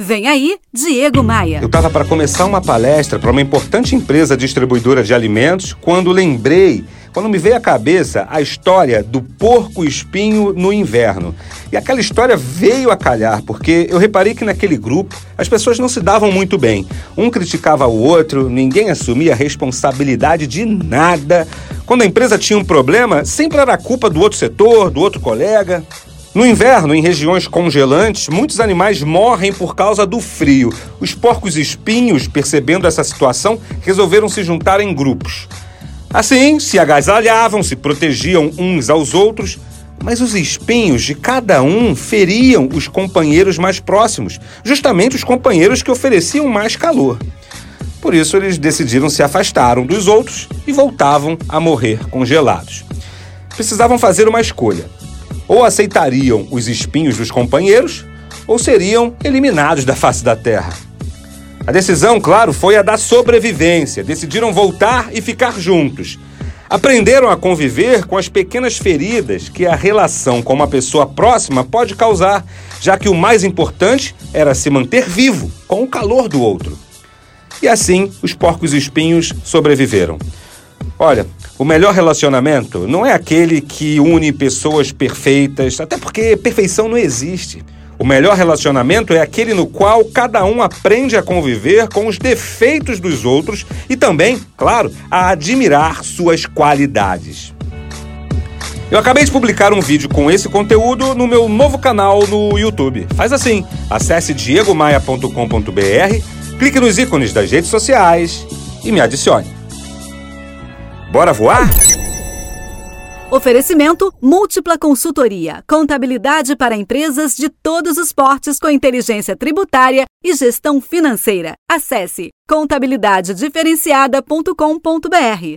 Vem aí, Diego Maia. Eu estava para começar uma palestra para uma importante empresa distribuidora de alimentos quando lembrei, quando me veio à cabeça a história do porco espinho no inverno. E aquela história veio a calhar, porque eu reparei que naquele grupo as pessoas não se davam muito bem. Um criticava o outro, ninguém assumia responsabilidade de nada. Quando a empresa tinha um problema, sempre era culpa do outro setor, do outro colega. No inverno, em regiões congelantes, muitos animais morrem por causa do frio. Os porcos espinhos, percebendo essa situação, resolveram se juntar em grupos. Assim, se agasalhavam, se protegiam uns aos outros, mas os espinhos de cada um feriam os companheiros mais próximos, justamente os companheiros que ofereciam mais calor. Por isso, eles decidiram se afastar um dos outros e voltavam a morrer congelados. Precisavam fazer uma escolha ou aceitariam os espinhos dos companheiros ou seriam eliminados da face da terra. A decisão, claro, foi a da sobrevivência. Decidiram voltar e ficar juntos. Aprenderam a conviver com as pequenas feridas que a relação com uma pessoa próxima pode causar, já que o mais importante era se manter vivo com o calor do outro. E assim, os porcos espinhos sobreviveram. Olha, o melhor relacionamento não é aquele que une pessoas perfeitas, até porque perfeição não existe. O melhor relacionamento é aquele no qual cada um aprende a conviver com os defeitos dos outros e também, claro, a admirar suas qualidades. Eu acabei de publicar um vídeo com esse conteúdo no meu novo canal no YouTube. Faz assim: acesse diegomaia.com.br, clique nos ícones das redes sociais e me adicione. Bora voar? Oferecimento Múltipla Consultoria. Contabilidade para empresas de todos os portes com inteligência tributária e gestão financeira. Acesse contabilidadediferenciada.com.br.